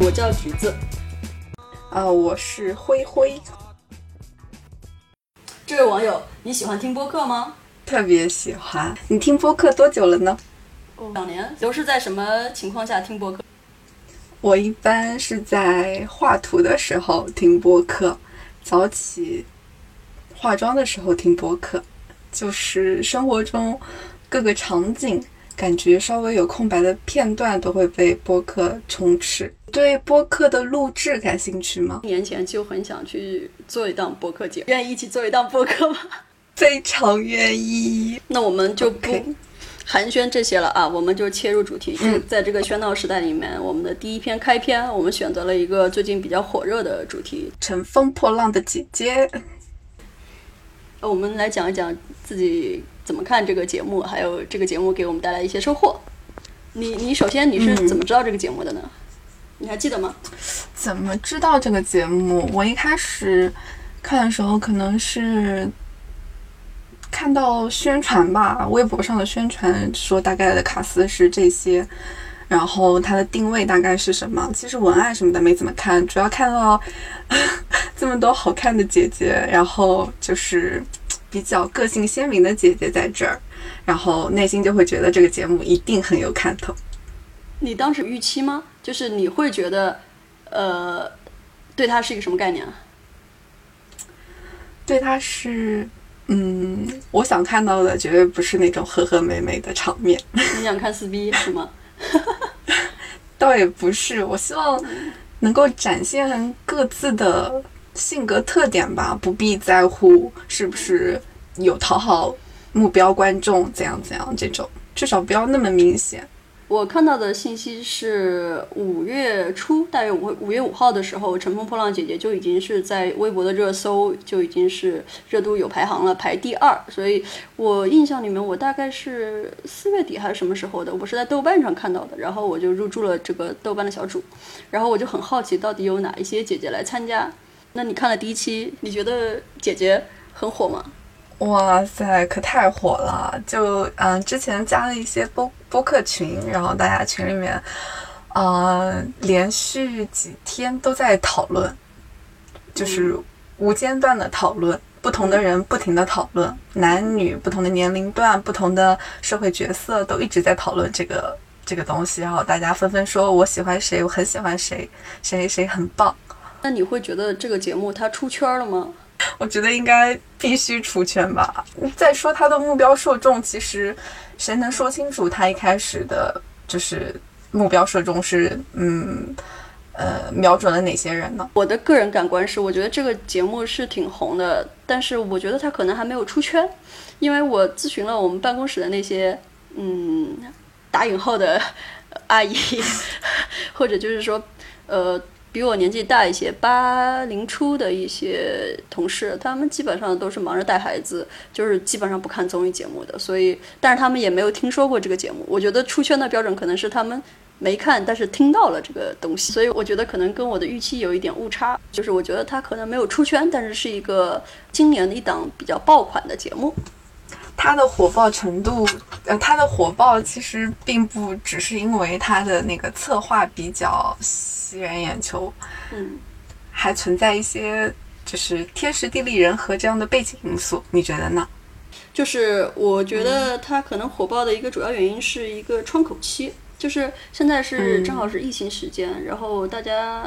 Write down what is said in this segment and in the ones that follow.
我叫橘子，啊，我是灰灰。这位网友，你喜欢听播客吗？特别喜欢。你听播客多久了呢？两年。都是在什么情况下听播客？我一般是在画图的时候听播客，早起化妆的时候听播客，就是生活中各个场景，感觉稍微有空白的片段都会被播客充斥。对播客的录制感兴趣吗？一年前就很想去做一档播客节目，愿意一起做一档播客吗？非常愿意。那我们就不寒暄这些了啊，我们就切入主题。就在这个喧闹时代里面，我们的第一篇开篇，我们选择了一个最近比较火热的主题。乘风破浪的姐姐，呃我们来讲一讲自己怎么看这个节目，还有这个节目给我们带来一些收获。你你首先你是嗯怎么知道这个节目的呢？你还记得吗？怎么知道这个节目？我一开始看的时候，可能是看到宣传吧，微博上的宣传说大概的卡司是这些，然后它的定位大概是什么。其实文案什么的没怎么看，主要看到 这么多好看的姐姐，然后就是比较个性鲜明的姐姐在这儿，然后内心就会觉得这个节目一定很有看头。你当时预期吗？就是你会觉得，呃，对它是一个什么概念啊？对他是，嗯，我想看到的绝对不是那种和和美美的场面，你想看撕逼是吗？倒也不是。我希望能够展现各自的性格特点吧，不必在乎是不是有讨好目标观众怎样怎样这种，至少不要那么明显。我看到的信息是五月初，大约五五月五号的时候，《乘风破浪姐姐》就已经是在微博的热搜就已经是热度有排行了，排第二。所以我印象里面，我大概是四月底还是什么时候的，我是在豆瓣上看到的，然后我就入驻了这个豆瓣的小组，然后我就很好奇，到底有哪一些姐姐来参加。那你看了第一期，你觉得姐姐很火吗？哇塞，可太火了！就嗯，之前加了一些播播客群，然后大家群里面，呃，连续几天都在讨论，就是无间断的讨论，不同的人不停的讨论，男女不同的年龄段、不同的社会角色都一直在讨论这个这个东西，然后大家纷纷说我喜欢谁，我很喜欢谁，谁谁很棒。那你会觉得这个节目它出圈了吗？我觉得应该必须出圈吧。再说他的目标受众，其实谁能说清楚他一开始的就是目标受众是嗯呃瞄准了哪些人呢？我的个人感官是，我觉得这个节目是挺红的，但是我觉得它可能还没有出圈，因为我咨询了我们办公室的那些嗯打引号的 阿姨，或者就是说呃比我年纪大一些八零初的一些同事，他们基本上都是忙着带孩子，就是基本上不看综艺节目的，所以但是他们也没有听说过这个节目。我觉得出圈的标准可能是他们。没看，但是听到了这个东西，所以我觉得可能跟我的预期有一点误差。就是我觉得它可能没有出圈，但是是一个今年的一档比较爆款的节目。他的火爆程度，呃，它的火爆其实并不只是因为它的那个策划比较吸人眼球，嗯，还存在一些就是天时地利人和这样的背景因素，你觉得呢？就是我觉得它可能火爆的一个主要原因是一个窗口期，就是现在是正好是疫情时间，然后大家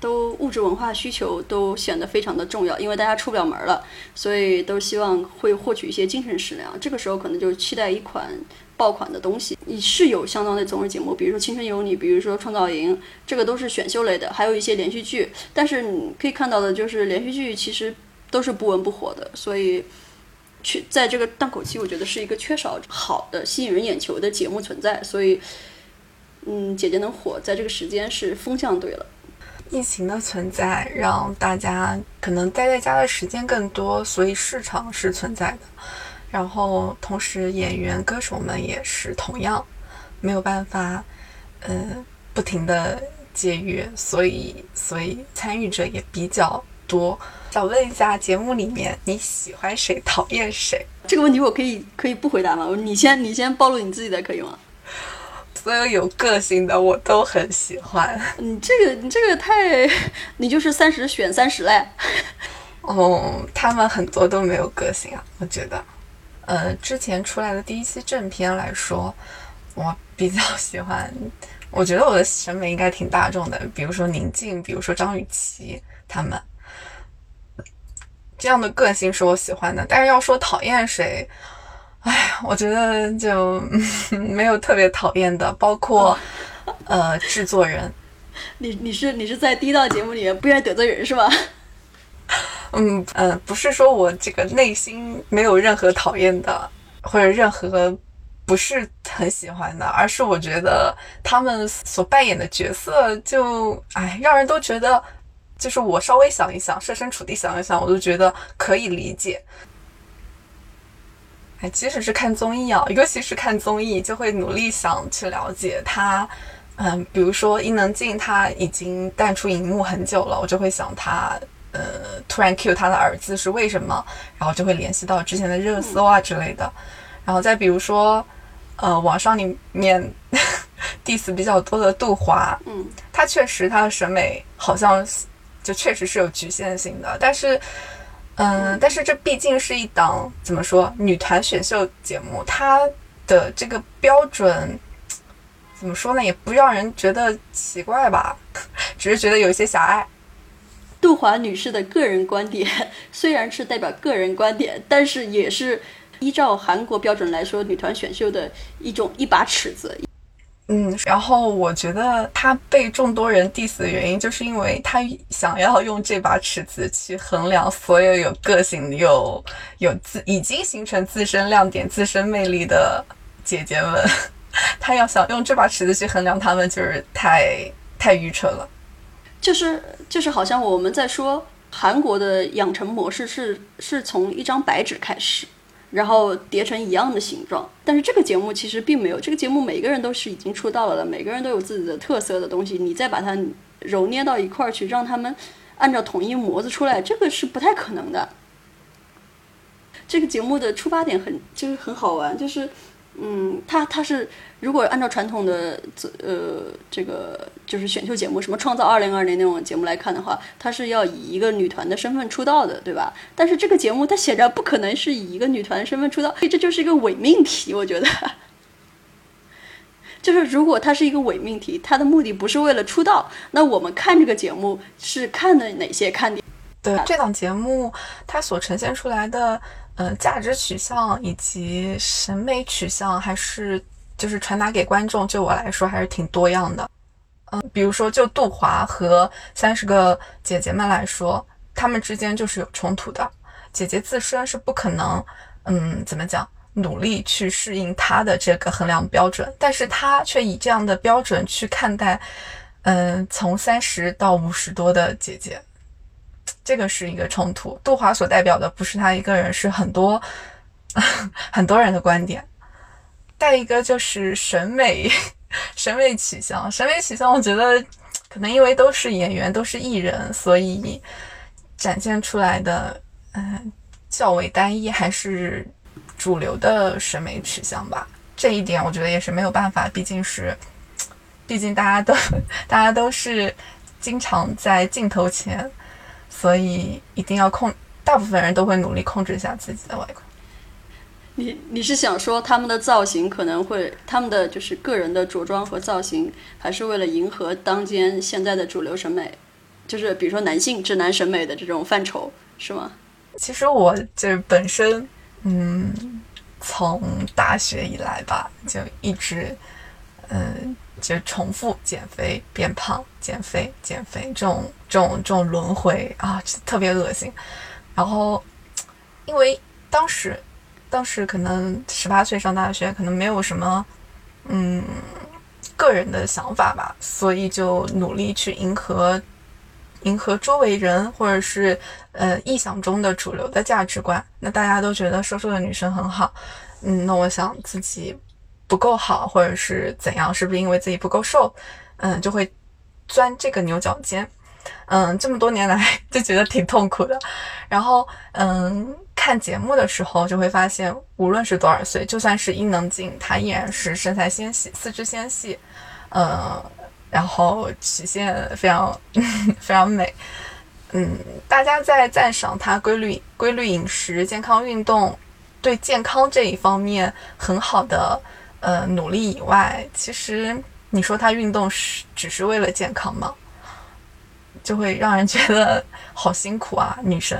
都物质文化需求都显得非常的重要，因为大家出不了门了，所以都希望会获取一些精神食粮。这个时候可能就期待一款爆款的东西。你是有相当的综艺节目，比如说《青春有你》，比如说《创造营》，这个都是选秀类的，还有一些连续剧。但是你可以看到的就是连续剧其实都是不温不火的，所以。缺在这个档口期，我觉得是一个缺少好的吸引人眼球的节目存在，所以，嗯，姐姐能火在这个时间是风向对了。疫情的存在让大家可能待在家的时间更多，所以市场是存在的。然后同时，演员、歌手们也是同样没有办法，呃，不停的节约，所以所以参与者也比较多。想问一下，节目里面你喜欢谁，讨厌谁？这个问题我可以可以不回答吗？你先你先暴露你自己的可以吗？所有有个性的我都很喜欢。你这个你这个太，你就是三十选三十嘞。哦，他们很多都没有个性啊，我觉得。呃，之前出来的第一期正片来说，我比较喜欢，我觉得我的审美应该挺大众的，比如说宁静，比如说张雨绮他们，这样的个性是我喜欢的。但是要说讨厌谁，哎，我觉得就 没有特别讨厌的，包括呃制作人。你你是你是在第一档节目里面不愿意得罪人是吧？嗯呃，不是说我这个内心没有任何讨厌的，或者任何不是很喜欢的，而是我觉得他们所扮演的角色就哎，让人都觉得，就是我稍微想一想，设身处地想一想，我都觉得可以理解。哎，即使是看综艺啊，尤其是看综艺，就会努力想去了解他。嗯，比如说伊能静，他已经淡出荧幕很久了，我就会想他。呃，突然 cue 他的儿子是为什么？然后就会联系到之前的热搜啊之类的。然后再比如说，呃，网上里面 diss 比较多的杜华，嗯，他确实他的审美好像就确实是有局限性的。但是，嗯，但是这毕竟是一档怎么说女团选秀节目，它的这个标准怎么说呢？也不让人觉得奇怪吧，只是觉得有一些狭隘。杜华女士的个人观点 虽然是代表个人观点，但是也是依照韩国标准来说，女团选秀的一种一把尺子。嗯，然后我觉得他被众多人 diss 的原因，就是因为他想要用这把尺子去衡量所有有个性、有有自已经形成自身亮点、自身魅力的姐姐们，他要想用这把尺子去衡量他们，就是太太愚蠢了。就是就是，好像我们在说韩国的养成模式是是从一张白纸开始，然后叠成一样的形状。但是这个节目其实并没有，这个节目每个人都是已经出道了的，每个人都有自己的特色的东西，你再把它揉捏到一块儿去，让他们按照统一模子出来，这个是不太可能的。这个节目的出发点很就是很好玩，就是。嗯，他他是如果按照传统的呃这个就是选秀节目，什么创造二零二零那种节目来看的话，他是要以一个女团的身份出道的，对吧？但是这个节目它显然不可能是以一个女团身份出道，这就是一个伪命题，我觉得。就是如果它是一个伪命题，它的目的不是为了出道，那我们看这个节目是看的哪些看点？对，这档节目它所呈现出来的。呃，价值取向以及审美取向，还是就是传达给观众，就我来说还是挺多样的。嗯，比如说就杜华和三十个姐姐们来说，她们之间就是有冲突的。姐姐自身是不可能，嗯，怎么讲，努力去适应她的这个衡量标准，但是她却以这样的标准去看待，嗯，从三十到五十多的姐姐。这个是一个冲突。杜华所代表的不是他一个人，是很多 很多人的观点。再一个就是审美，审美取向，审美取向，我觉得可能因为都是演员，都是艺人，所以展现出来的嗯较为单一，还是主流的审美取向吧。这一点我觉得也是没有办法，毕竟是，毕竟大家都 大家都是经常在镜头前。所以一定要控，大部分人都会努力控制一下自己的外观。你你是想说他们的造型可能会，他们的就是个人的着装和造型，还是为了迎合当今现在的主流审美，就是比如说男性直男审美的这种范畴，是吗？其实我就是本身，嗯，从大学以来吧，就一直，嗯。就重复减肥变胖，减肥减肥这种这种这种轮回啊，特别恶心。然后，因为当时当时可能十八岁上大学，可能没有什么嗯个人的想法吧，所以就努力去迎合迎合周围人或者是呃臆想中的主流的价值观。那大家都觉得瘦瘦的女生很好，嗯，那我想自己。不够好，或者是怎样？是不是因为自己不够瘦？嗯，就会钻这个牛角尖。嗯，这么多年来 就觉得挺痛苦的。然后，嗯，看节目的时候就会发现，无论是多少岁，就算是伊能静，她依然是身材纤细、四肢纤细，呃，然后曲线非常 非常美。嗯，大家在赞赏她规律规律饮食、健康运动，对健康这一方面很好的呃努力以外，其实你说她运动是只是为了健康吗？就会让人觉得好辛苦啊，女生。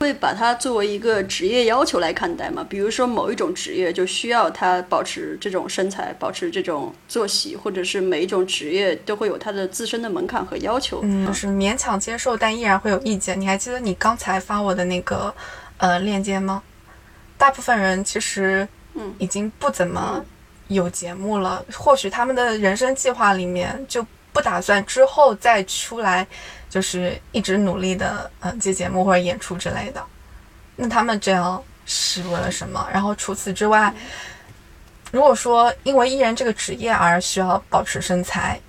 会把它作为一个职业要求来看待吗？比如说某一种职业就需要他保持这种身材，保持这种作息，或者是每一种职业都会有它的自身的门槛和要求。嗯，就是勉强接受，但依然会有意见。你还记得你刚才发我的那个呃链接吗？大部分人其实嗯已经不怎么有节目了，或许他们的人生计划里面就不打算之后再出来。就是一直努力的，嗯，接节目或者演出之类的。那他们这样是为了什么？然后除此之外，如果说因为艺人这个职业而需要保持身材、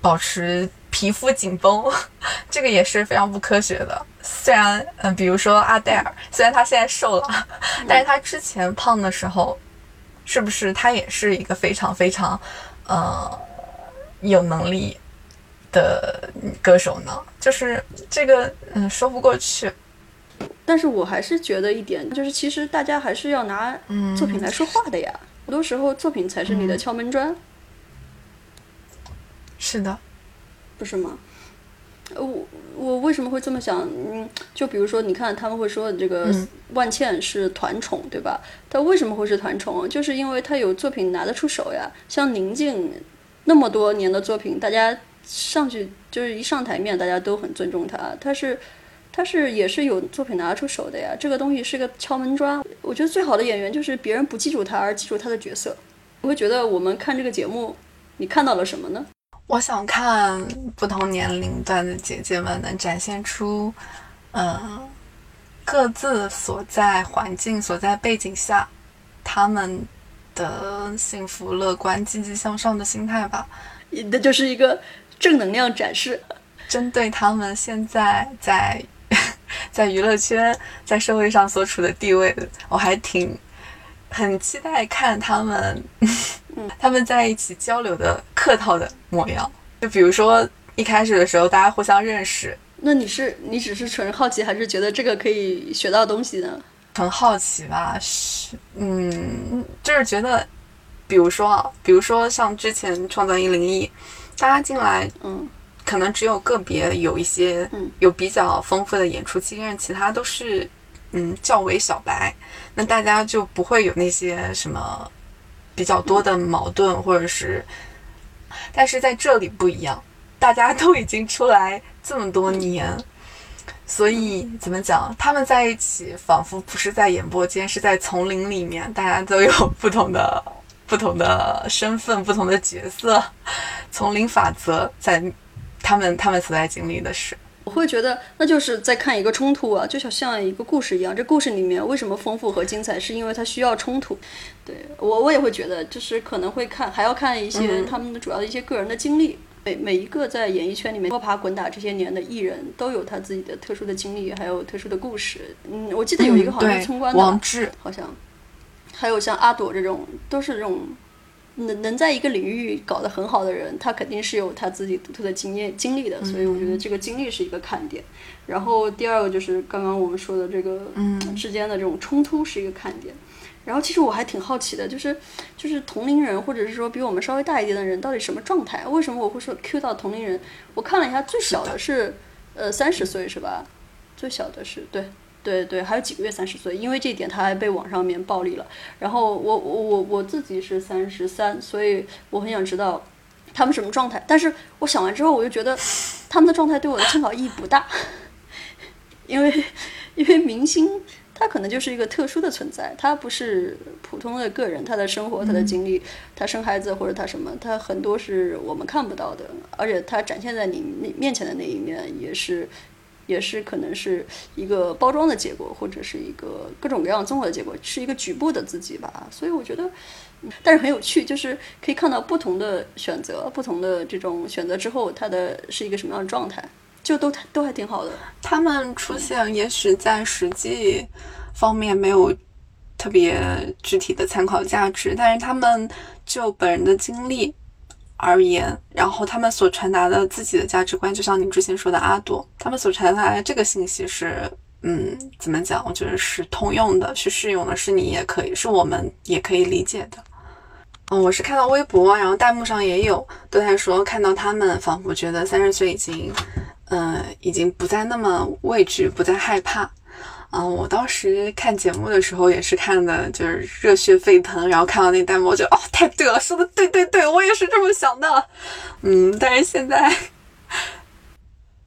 保持皮肤紧绷，这个也是非常不科学的。虽然，嗯，比如说阿黛尔，虽然她现在瘦了，但是她之前胖的时候，是不是他也是一个非常非常，呃，有能力？的歌手呢，就是这个嗯说不过去，但是我还是觉得一点，就是其实大家还是要拿作品来说话的呀，很多时候作品才是你的敲门砖。是的，不是吗？我我为什么会这么想？嗯，就比如说，你看他们会说这个万茜是团宠，对吧？她为什么会是团宠？就是因为她有作品拿得出手呀。像宁静那么多年的作品，大家。上去就是一上台面，大家都很尊重她。她是，她是也是有作品拿得出手的呀。这个东西是个敲门砖。我觉得最好的演员就是别人不记住他，而记住他的角色。我会觉得我们看这个节目，你看到了什么呢？我想看不同年龄段的姐姐们能展现出，嗯，各自所在环境、所在背景下，他们的幸福、乐观、积极向上的心态吧。那就是一个。正能量展示，针对他们现在在 在娱乐圈、在社会上所处的地位，我还挺很期待看他们 他们在一起交流的客套的模样。就比如说一开始的时候，大家互相认识，那你是你只是纯好奇，还是觉得这个可以学到东西呢？很好奇吧，是嗯，就是觉得，比如说啊，比如说像之前《创造一零一》。大家进来，嗯，可能只有个别有一些，嗯，有比较丰富的演出经验，其他都是，嗯，较为小白。那大家就不会有那些什么比较多的矛盾，或者是，但是在这里不一样，大家都已经出来这么多年，所以怎么讲，他们在一起仿佛不是在演播间，是在丛林里面，大家都有 不同的。不同的身份，不同的角色，丛林法则在他们他们所在经历的事，我会觉得那就是在看一个冲突啊，就像像一个故事一样。这故事里面为什么丰富和精彩，是因为它需要冲突。对我我也会觉得，就是可能会看，还要看一些他们的主要的一些个人的经历。每每一个在演艺圈里面摸爬滚打这些年的艺人，都有他自己的特殊的经历，还有特殊的故事。嗯，我记得有一个好像是村官的，王志好像。还有像阿朵这种，都是这种能能在一个领域搞得很好的人，他肯定是有他自己独特的经验经历的，所以我觉得这个经历是一个看点。然后第二个就是刚刚我们说的这个之间的这种冲突是一个看点。然后其实我还挺好奇的，就是就是同龄人或者是说比我们稍微大一点的人到底什么状态？为什么我会说 Q 到同龄人？我看了一下，最小的是呃三十岁是吧？最小的是对。对对，还有几个月三十岁，因为这一点他还被网上面暴力了。然后我我我我自己是三十三，所以我很想知道他们什么状态。但是我想完之后，我就觉得他们的状态对我的参考意义不大，因为因为明星他可能就是一个特殊的存在，他不是普通的个人，他的生活、他的经历、他生孩子或者他什么，他很多是我们看不到的，而且他展现在你那面前的那一面也是。也是可能是一个包装的结果，或者是一个各种各样综合的结果，是一个局部的自己吧。所以我觉得，但是很有趣，就是可以看到不同的选择，不同的这种选择之后，他的是一个什么样的状态，就都都还挺好的。他们出现，也许在实际方面没有特别具体的参考价值，但是他们就本人的经历而言，然后他们所传达的自己的价值观，就像你之前说的阿朵，他们所传达的这个信息是，嗯，怎么讲？我觉得是通用的，是适用的，是你也可以，是我们也可以理解的。嗯，我是看到微博，然后弹幕上也有都在说，看到他们仿佛觉得三十岁已经，嗯，已经不再那么畏惧，不再害怕。嗯，我当时看节目的时候也是看的，就是热血沸腾，然后看到那弹幕，就哦，太对了，说的对对对，我也是这么想的。嗯，但是现在，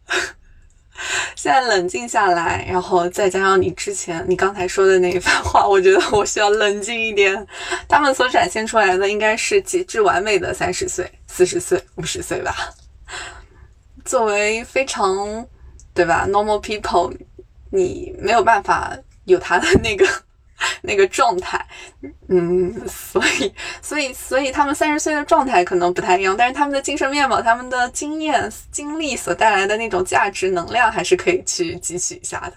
现在冷静下来，然后再加上你之前你刚才说的那一番话，我觉得我需要冷静一点。他们所展现出来的应该是极致完美的三十岁、四十岁、五十岁吧。作为非常对吧，normal people。你没有办法有他的那个 那个状态，嗯，所以所以所以他们三十岁的状态可能不太一样，但是他们的精神面貌、他们的经验、经历所带来的那种价值能量，还是可以去汲取一下的。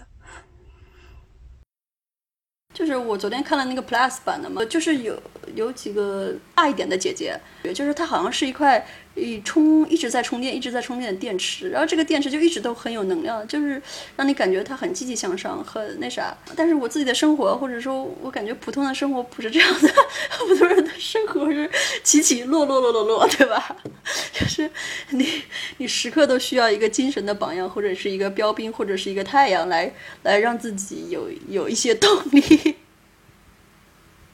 就是我昨天看了那个 Plus 版的嘛，就是有有几个大一点的姐姐，就是她好像是一块。一充一直在充电，一直在充电的电池，然后这个电池就一直都很有能量，就是让你感觉它很积极向上，很那啥。但是我自己的生活，或者说我感觉普通的生活不是这样的，普通人的生活是起起落落落落落，对吧？就是你你时刻都需要一个精神的榜样，或者是一个标兵，或者是一个太阳，来来让自己有有一些动力。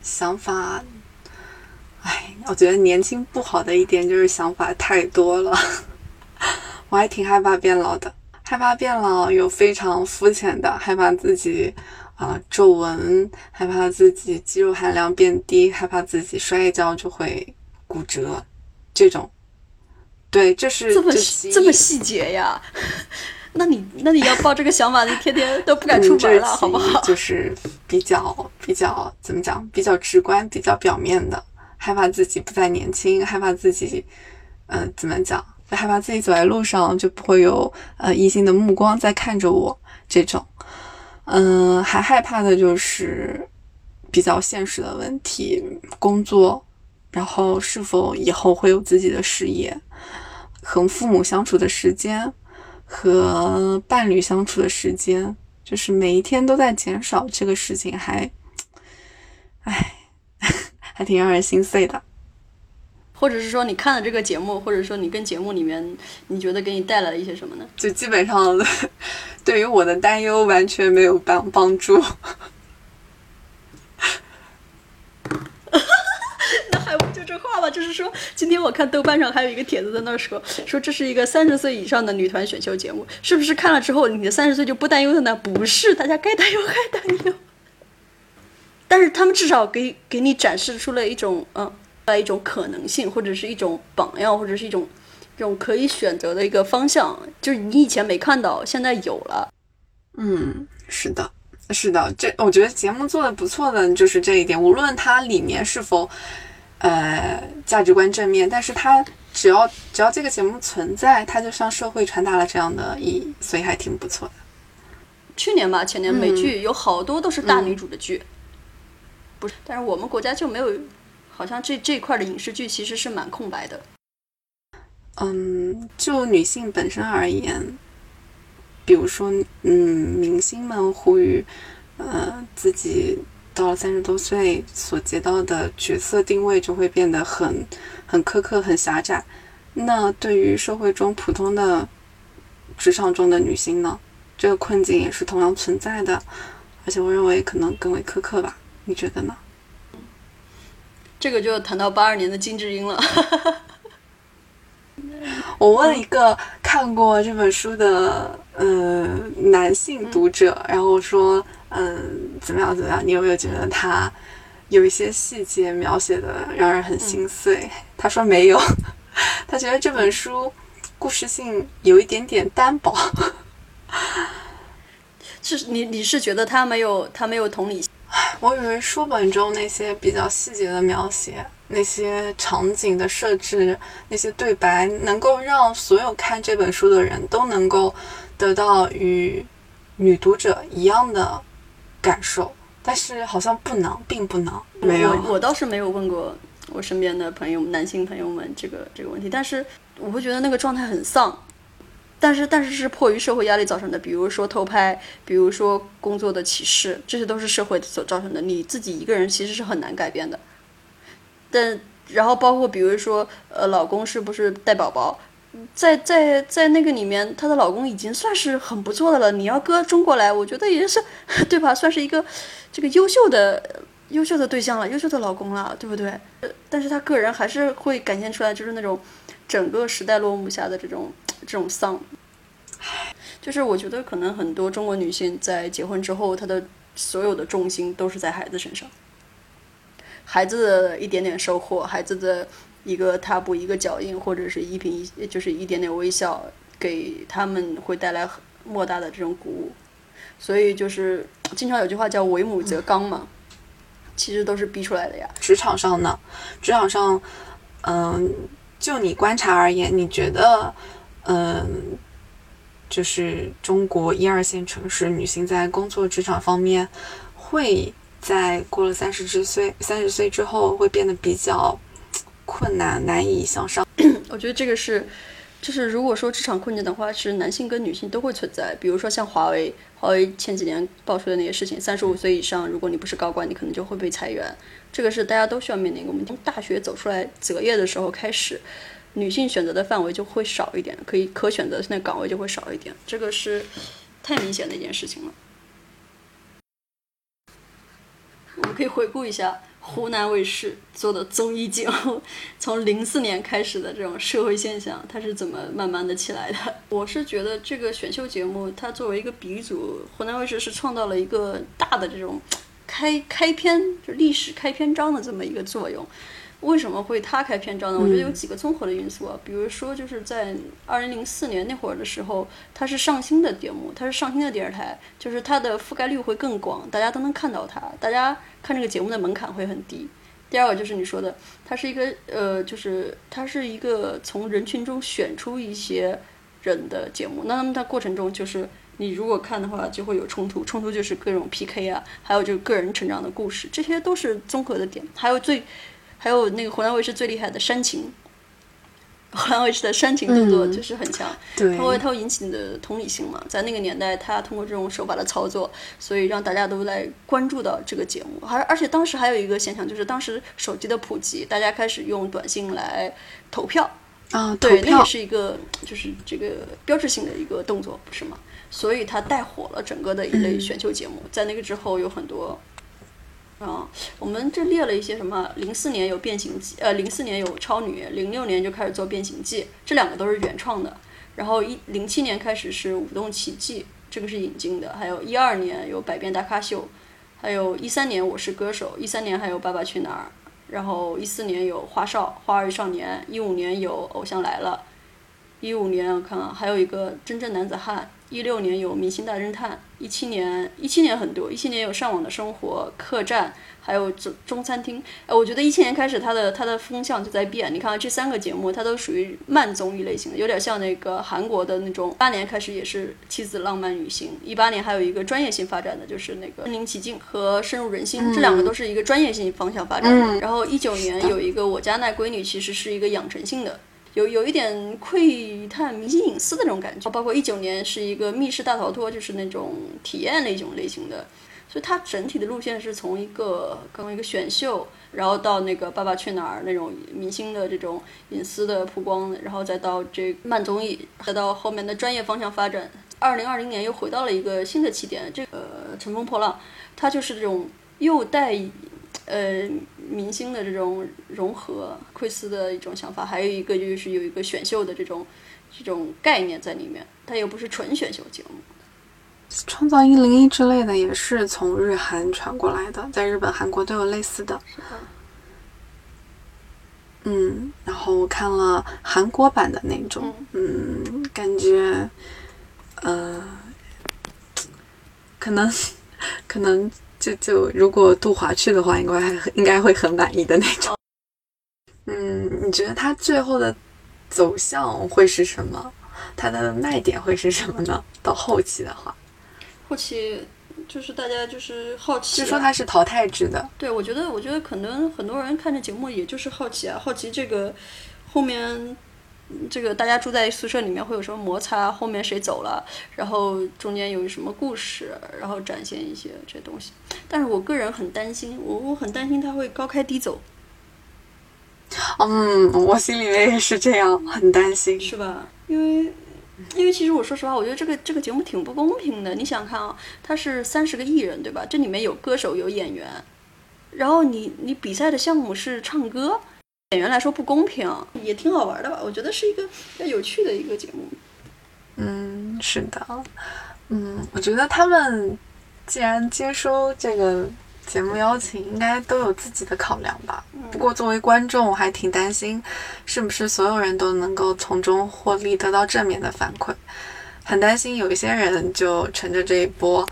想法。哎，我觉得年轻不好的一点就是想法太多了，我还挺害怕变老的。害怕变老有非常肤浅的，害怕自己啊皱纹，害怕自己肌肉含量变低，害怕自己摔一跤就会骨折，这种。对，这是这么这么细节呀？那你那你要抱这个想法，你天天都不敢出门了，好不好？就是比较比较怎么讲？比较直观，比较表面的。害怕自己不再年轻，害怕自己，嗯，怎么讲？害怕自己走在路上就不会有呃异性的目光在看着我这种，嗯，还害怕的就是比较现实的问题，工作，然后是否以后会有自己的事业，和父母相处的时间，和伴侣相处的时间，就是每一天都在减少，这个事情还，唉。还挺让人心碎的，或者是说你看了这个节目，或者说你跟节目里面，你觉得给你带来了一些什么呢？就基本上 对于我的担忧完全没有帮帮助。那还不就这话吧？就是说，今天我看豆瓣上还有一个帖子在那说，说这是一个三十岁以上的女团选秀节目，是不是看了之后你的三十岁就不担忧了呢？不是，大家该担忧还担忧。但是他们至少给给你展示出了一种嗯，一种可能性，或者是一种榜样，或者是一种这种可以选择的一个方向，就是你以前没看到，现在有了。嗯，是的，是的，这我觉得节目做的不错的就是这一点，无论它里面是否呃价值观正面，但是它只要只要这个节目存在，它就向社会传达了这样的意义，所以还挺不错的。去年吧，前年美剧有好多都是大女主的剧。不是，但是我们国家就没有，好像这这块的影视剧其实是蛮空白的。嗯，就女性本身而言，比如说，嗯，明星们呼吁，呃，自己到了三十多岁所接到的角色定位就会变得很很苛刻、很狭窄。那对于社会中普通的职场中的女性呢，这个困境也是同样存在的，而且我认为可能更为苛刻吧。你觉得呢？这个就谈到八二年的金智英了。我问一个看过这本书的呃男性读者，然后说嗯怎么样怎么样？你有没有觉得他有一些细节描写的让人很心碎？他说没有，他觉得这本书故事性有一点点单薄。是你你是觉得他没有他没有同理心？我以为书本中那些比较细节的描写、那些场景的设置、那些对白，能够让所有看这本书的人都能够得到与女读者一样的感受，但是好像不能，并不能。没有，我倒是没有问过我身边的朋友、男性朋友们这个这个问题，但是我会觉得那个状态很丧。但是，但是是迫于社会压力造成的，比如说偷拍，比如说工作的歧视，这些都是社会所造成的。你自己一个人其实是很难改变的。但然后包括比如说，呃，老公是不是带宝宝，在在在那个里面，她的老公已经算是很不错的了。你要搁中国来，我觉得也是，对吧？算是一个这个优秀的优秀的对象了，优秀的老公了，对不对？但是她个人还是会展现出来，就是那种整个时代落幕下的这种。这种丧，就是我觉得可能很多中国女性在结婚之后，她的所有的重心都是在孩子身上，孩子的一点点收获，孩子的一个踏步、一个脚印，或者是一颦一，就是一点点微笑，给他们会带来莫大的这种鼓舞。所以就是经常有句话叫“为母则刚”嘛，其实都是逼出来的呀。职场上呢，职场上，嗯，就你观察而言，你觉得？嗯，就是中国一二线城市女性在工作职场方面，会在过了三十之岁三十岁之后会变得比较困难，难以向上。我觉得这个是，就是如果说职场困境的话，是男性跟女性都会存在。比如说像华为，华为前几年爆出的那些事情，三十五岁以上，如果你不是高管，你可能就会被裁员。这个是大家都需要面临一个问题。从大学走出来择业的时候开始。女性选择的范围就会少一点，可以可选择性的岗位就会少一点，这个是太明显的一件事情了。我们可以回顾一下湖南卫视做的综艺节目，从零四年开始的这种社会现象，它是怎么慢慢的起来的？我是觉得这个选秀节目，它作为一个鼻祖，湖南卫视是创造了一个大的这种开开篇，就历史开篇章的这么一个作用。为什么会他开篇章呢？我觉得有几个综合的因素啊，比如说就是在二零零四年那会儿的时候，它是上新的节目，它是上新的电视台，就是它的覆盖率会更广，大家都能看到它，大家看这个节目的门槛会很低。第二个就是你说的，它是一个呃，就是它是一个从人群中选出一些人的节目，那么它过程中就是你如果看的话就会有冲突，冲突就是各种 PK 啊，还有就是个人成长的故事，这些都是综合的点，还有最。还有那个湖南卫视最厉害的煽情，湖南卫视的煽情动作就是很强，它会它会引起你的同理心嘛。在那个年代，他通过这种手法的操作，所以让大家都来关注到这个节目。还而且当时还有一个现象，就是当时手机的普及，大家开始用短信来投票啊，对，那也是一个就是这个标志性的一个动作，不是吗？所以它带火了整个的一类选秀节目。在那个之后，有很多。啊，我们这列了一些什么？零四年有变形记，呃，零四年有超女，零六年就开始做变形记，这两个都是原创的。然后一零七年开始是舞动奇迹，这个是引进的。还有一二年有百变大咖秀，还有一三年我是歌手，一三年还有爸爸去哪儿，然后一四年有花少花儿与少年，一五年有偶像来了，一五年我看啊还有一个真正男子汉。一六年有《明星大侦探》，一七年一七年很多，一七年有《上网的生活》、客栈，还有中中餐厅。哎，我觉得一七年开始，它的它的风向就在变。你看这三个节目，它都属于慢综艺类型的，有点像那个韩国的那种。八年开始也是《妻子浪漫旅行》，一八年还有一个专业性发展的，就是那个《身临其境》和《深入人心》，这两个都是一个专业性方向发展的。然后一九年有一个《我家那闺女》，其实是一个养成性的。有有一点窥探明星隐私的那种感觉，包括一九年是一个密室大逃脱，就是那种体验那种类型的，所以它整体的路线是从一个刚一个选秀，然后到那个爸爸去哪儿那种明星的这种隐私的曝光，然后再到这慢综艺，再到后面的专业方向发展。二零二零年又回到了一个新的起点，这个乘风破浪，它就是这种又带。呃，明星的这种融合，窥斯的一种想法，还有一个就是有一个选秀的这种这种概念在里面，它又不是纯选秀节目。创造一零一之类的也是从日韩传过来的，在日本、韩国都有类似的。嗯，然后我看了韩国版的那种，嗯，感觉，呃，可能，可能。就就如果杜华去的话，应该还应该会很满意的那种。嗯，你觉得他最后的走向会是什么？他的卖点会是什么呢？到后期的话，后期就是大家就是好奇、啊。据说它是淘汰制的。对，我觉得，我觉得可能很多人看这节目也就是好奇啊，好奇这个后面这个大家住在宿舍里面会有什么摩擦，后面谁走了，然后中间有什么故事，然后展现一些这些东西。但是我个人很担心，我我很担心他会高开低走，嗯，我心里面也是这样，很担心。是吧？因为。因为其实我说实话，我觉得这个这个节目挺不公平的。你想看啊，他是三十个艺人，对吧？这里面有歌手，有演员，然后你你比赛的项目是唱歌，演员来说不公平，也挺好玩的吧？我觉得是一个比较有趣的一个节目。嗯，是的，嗯，我觉得他们既然接收这个节目邀请，应该都有自己的考量吧。不过作为观众，我还挺担心，是不是所有人都能够从中获利，得到正面的反馈？很担心有一些人就乘着这一波，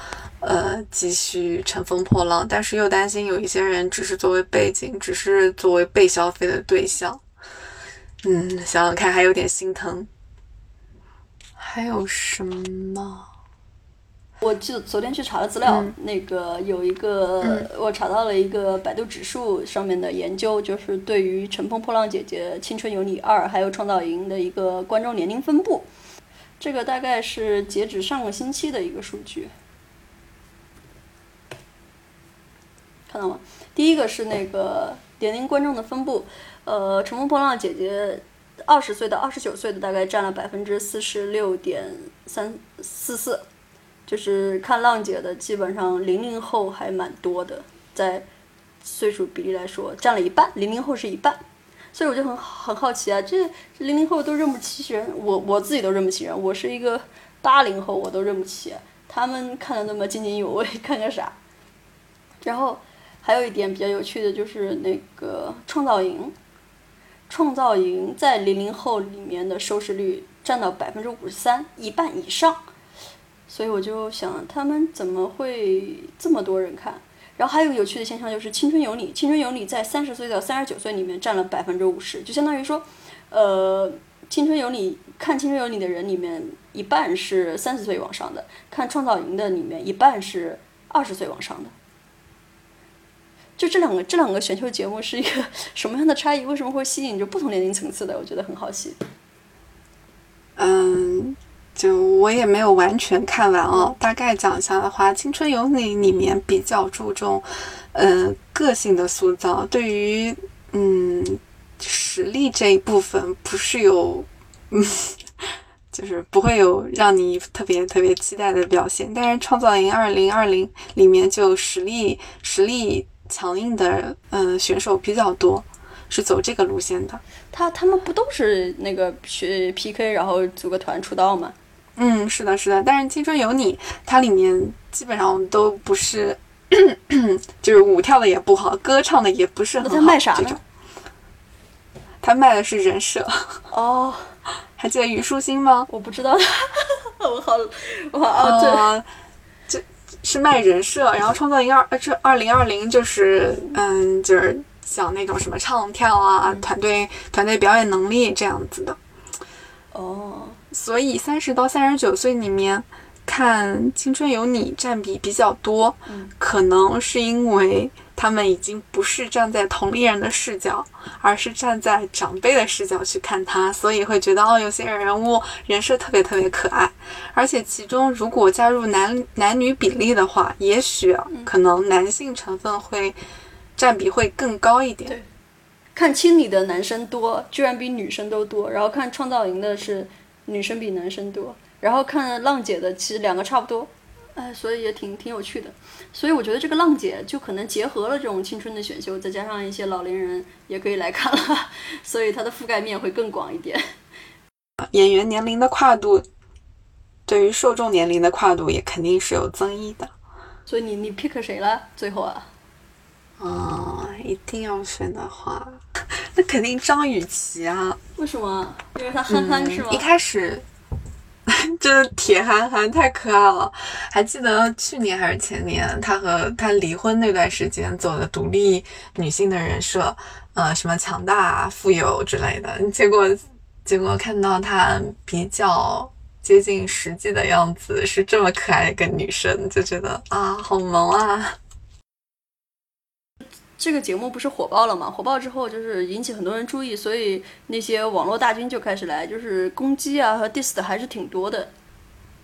呃，继续乘风破浪，但是又担心有一些人只是作为背景，只是作为被消费的对象。嗯，想想看，还有点心疼。还有什么？我就昨天去查了资料，嗯那个有一个、我查到了一个百度指数上面的研究，就是对于《乘风破浪姐姐》《青春有你二》还有《创造营》的一个观众年龄分布。这个大概是截止上个星期的一个数据，看到吗？第一个是那个年龄观众的分布，呃，《乘风破浪姐姐》二十岁到二十九岁的大概占了百分之四十六点三四四。就是看浪姐的，基本上零零后还蛮多的，在岁数比例来说占了一半，零零后是一半，所以我就很很好奇啊，这这零零后都认不起人，我我自己都认不起人，我是一个八零后，我都认不起，他们看的那么津津有味，看个啥？然后还有一点比较有趣的就是那个创造营，创造营在零零后里面的收视率占到百分之五十三，一半以上。所以我就想，他们怎么会这么多人看？然后还有个有趣的现象就是，《青春有你》，《青春有你》在三十岁到三十九岁里面占了百分之五十，就相当于说，呃，《青春有你》看《青春有你》的人里面一半是三十岁往上的，看《创造营》的里面一半是二十岁往上的。就这两个这两个选秀节目是一个 什么样的差异？为什么会吸引着不同年龄层次的？我觉得很好奇。嗯。就我也没有完全看完哦，大概讲一下的话，《青春有你》里面比较注重，呃，个性的塑造，对于嗯实力这一部分不是有，嗯，就是不会有让你特别特别期待的表现。但是《创造营二零二零》里面就实力实力强硬的呃选手比较多，是走这个路线的。他他们不都是那个学 PK，然后组个团出道吗？嗯，是的，是的，但是《青春有你》它里面基本上都不是，就是舞跳的也不好，歌唱的也不是很好。那他卖啥呢？他卖的是人设。哦，还记得虞书欣吗？我不知道，我好，我好哦，是卖人设。然后《创造营二》这二零二零就是嗯，就是讲那种什么唱跳啊，团队团队表演能力这样子的。哦。所以三十到三十九岁里面看《青春有你》占比比较多，嗯、可能是因为他们已经不是站在同龄人的视角，而是站在长辈的视角去看他，所以会觉得哦，有些人物人设特别特别可爱，而且其中如果加入男男女比例的话，也许可能男性成分会占比会更高一点。看青你的男生多，居然比女生都多，然后看创造营的是。女生比男生多，然后看浪姐的其实两个差不多，哎，所以也挺挺有趣的。所以我觉得这个浪姐就可能结合了这种青春的选秀，再加上一些老年人也可以来看了，所以它的覆盖面会更广一点。演员年龄的跨度，对于受众年龄的跨度也肯定是有增益的。所以你你 pick 谁了？最后啊？啊、嗯，一定要选的话，那肯定张雨绮啊。为什么？因为她憨憨、嗯、是吗？一开始，真 的铁憨憨，太可爱了。还记得去年还是前年，她和她离婚那段时间走的独立女性的人设，呃，什么强大、富有之类的。结果，结果看到她比较接近实际的样子，是这么可爱一个女生，就觉得啊，好萌啊！这个节目不是火爆了吗？火爆之后就是引起很多人注意，所以那些网络大军就开始来，就是攻击啊和 diss 的还是挺多的。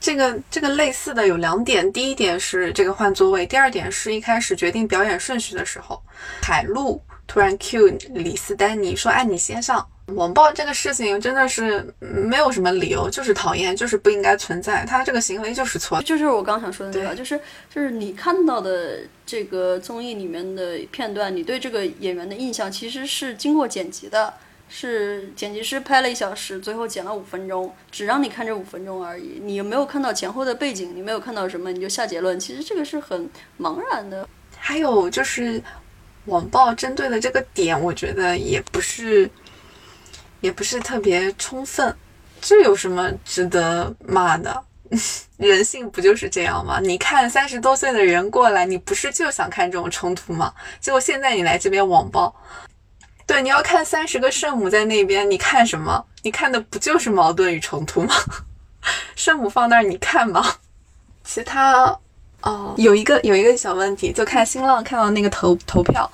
这个这个类似的有两点，第一点是这个换座位，第二点是一开始决定表演顺序的时候，海陆突然 cue 李斯丹妮说：“哎，你先上。”网暴这个事情真的是没有什么理由，就是讨厌，就是不应该存在。他这个行为就是错，就是我刚想说的那个，就是就是你看到的这个综艺里面的片段，你对这个演员的印象其实是经过剪辑的，是剪辑师拍了一小时，最后剪了五分钟，只让你看这五分钟而已。你没有看到前后的背景，你没有看到什么，你就下结论，其实这个是很茫然的。还有就是网暴针对的这个点，我觉得也不是。也不是特别充分，这有什么值得骂的？人性不就是这样吗？你看三十多岁的人过来，你不是就想看这种冲突吗？结果现在你来这边网暴，对，你要看三十个圣母在那边，你看什么？你看的不就是矛盾与冲突吗？圣母放那儿，你看吗？其他哦，有一个有一个小问题，就看新浪看到那个投投票。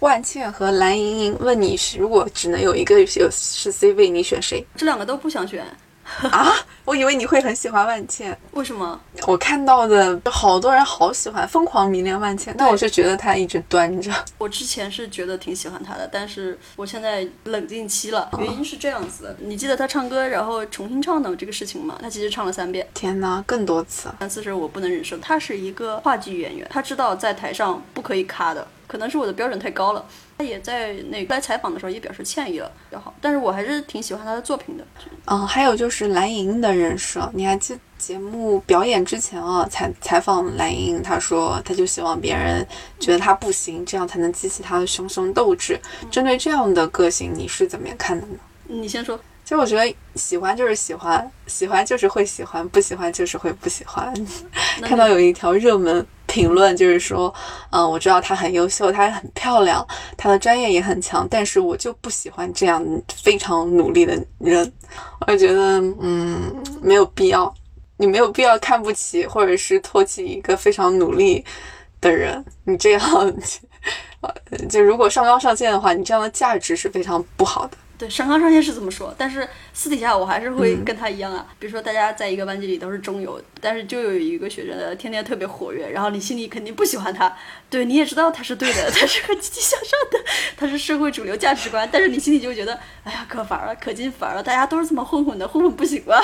万茜和蓝盈莹问你是如果只能有一个有是 C 位，你选谁？这两个都不想选。啊，我以为你会很喜欢万茜，为什么？我看到的好多人好喜欢，疯狂迷恋万茜，但我是觉得她一直端着。我之前是觉得挺喜欢她的，但是我现在冷静期了。原因是这样子的，你记得她唱歌然后重新唱的这个事情吗？她其实唱了三遍。天哪，更多次，三次是我不能忍受。她是一个话剧演员，她知道在台上不可以卡的。可能是我的标准太高了。他也在那来采访的时候也表示歉意了，比较好。但是我还是挺喜欢他的作品的。嗯，还有就是蓝莹的人设，你还记节目表演之前啊，采采访蓝莹，他说他就希望别人觉得他不行，这样才能激起他的熊熊斗志。针对这样的个性，你是怎么样看的呢？你先说。其实我觉得喜欢就是喜欢，喜欢就是会喜欢，不喜欢就是会不喜欢。看到有一条热门评论，就是说，嗯，我知道她很优秀，她很漂亮，她的专业也很强，但是我就不喜欢这样非常努力的人。我觉得，嗯，没有必要，你没有必要看不起或者是唾弃一个非常努力的人。你这样，就如果上纲上线的话，你这样的价值是非常不好的。对，上纲上线是这么说，但是私底下我还是会跟他一样啊。比如说，大家在一个班级里都是中游，但是就有一个学生天天特别活跃，然后你心里肯定不喜欢他。对，你也知道他是对的，他是很积极向上的，他是社会主流价值观，但是你心里就会觉得，哎呀，可烦了，可劲烦了，大家都是这么混混的，混混不行吗？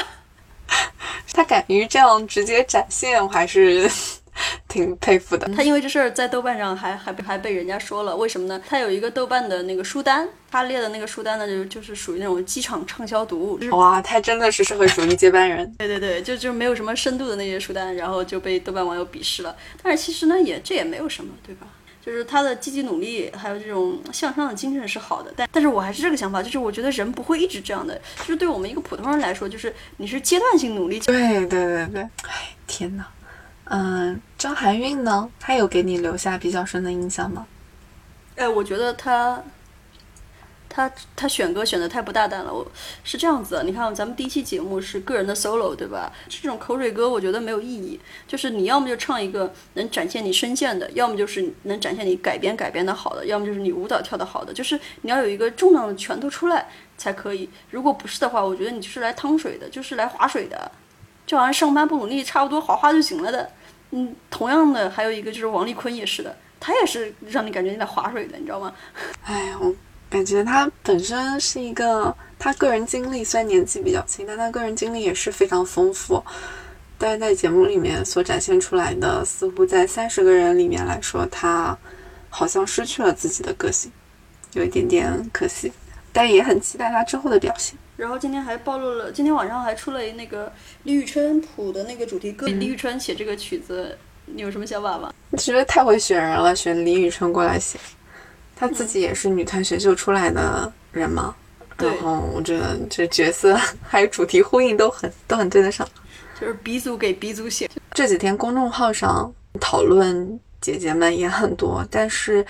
他敢于这样直接展现，我还是。挺佩服的，他因为这事儿在豆瓣上还还还被人家说了，为什么呢？他有一个豆瓣的那个书单，他列的那个书单呢，就就是属于那种机场畅销读物。哇，他真的是社会主义接班人。对对对，就就没有什么深度的那些书单，然后就被豆瓣网友鄙视了。但是其实呢，也这也没有什么，对吧？就是他的积极努力，还有这种向上的精神是好的。但但是我还是这个想法，就是我觉得人不会一直这样的。就是对我们一个普通人来说，就是你是阶段性努力。对对对对，哎，天哪！嗯，张含韵呢？她有给你留下比较深的印象吗？哎，我觉得她，她，她选歌选的太不大胆了。我是这样子，你看咱们第一期节目是个人的 solo，对吧？这种口水歌我觉得没有意义。就是你要么就唱一个能展现你声线的，要么就是能展现你改编改编的好的，要么就是你舞蹈跳的好的。就是你要有一个重量的拳头出来才可以。如果不是的话，我觉得你就是来趟水的，就是来划水的，就好像上班不努力，差不多划划就行了的。嗯，同样的还有一个就是王丽坤也是的，他也是让你感觉你在划水的，你知道吗？哎，我感觉他本身是一个，他个人经历虽然年纪比较轻，但他个人经历也是非常丰富。但是在节目里面所展现出来的，似乎在三十个人里面来说，他好像失去了自己的个性，有一点点可惜。但也很期待他之后的表现。然后今天还暴露了，今天晚上还出了那个李宇春谱的那个主题歌。李宇春写这个曲子，你有什么想法吗？我觉得太会选人了，选李宇春过来写。她自己也是女团选秀出来的人嘛。然后我觉得这角色 还有主题呼应都很都很对得上。就是鼻祖给鼻祖写。这几天公众号上讨论姐姐们也很多，但是。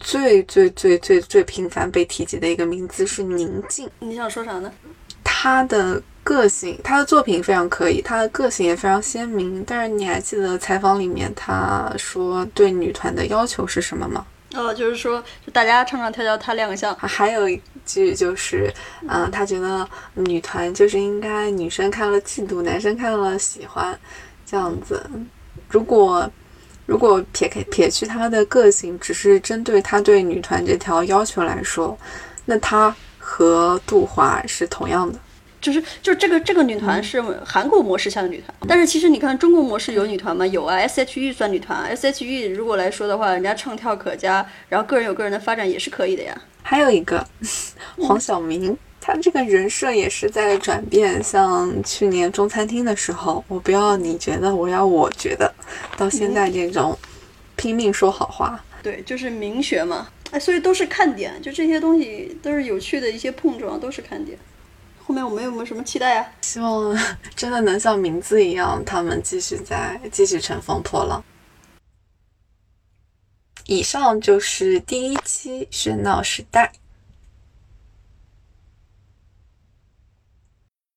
最最最最最频繁被提及的一个名字是宁静。你想说啥呢？他的个性，他的作品非常可以，他的个性也非常鲜明。但是你还记得采访里面他说对女团的要求是什么吗？哦，就是说，就大家唱唱跳跳，他亮相。还有一句就是，嗯，他觉得女团就是应该女生看了嫉妒，男生看了喜欢，这样子。如果如果撇开撇去他的个性，只是针对他对女团这条要求来说，那他和杜华是同样的。就是就这个这个女团是韩国模式下的女团，但是其实你看中国模式有女团吗？有啊，S.H.E 算女团，S.H.E 如果来说的话，人家唱跳可嘉，然后个人有个人的发展也是可以的呀。还有一个黄晓明，他这个人设也是在转变，像去年中餐厅的时候，我不要你觉得，我要我觉得，到现在这种拼命说好话，对，就是明学嘛，哎，所以都是看点，就这些东西都是有趣的一些碰撞，都是看点。后面我们有没有什么期待啊？希望真的能像名字一样，他们继续在继续乘风破浪。以上就是第一期喧闹时代。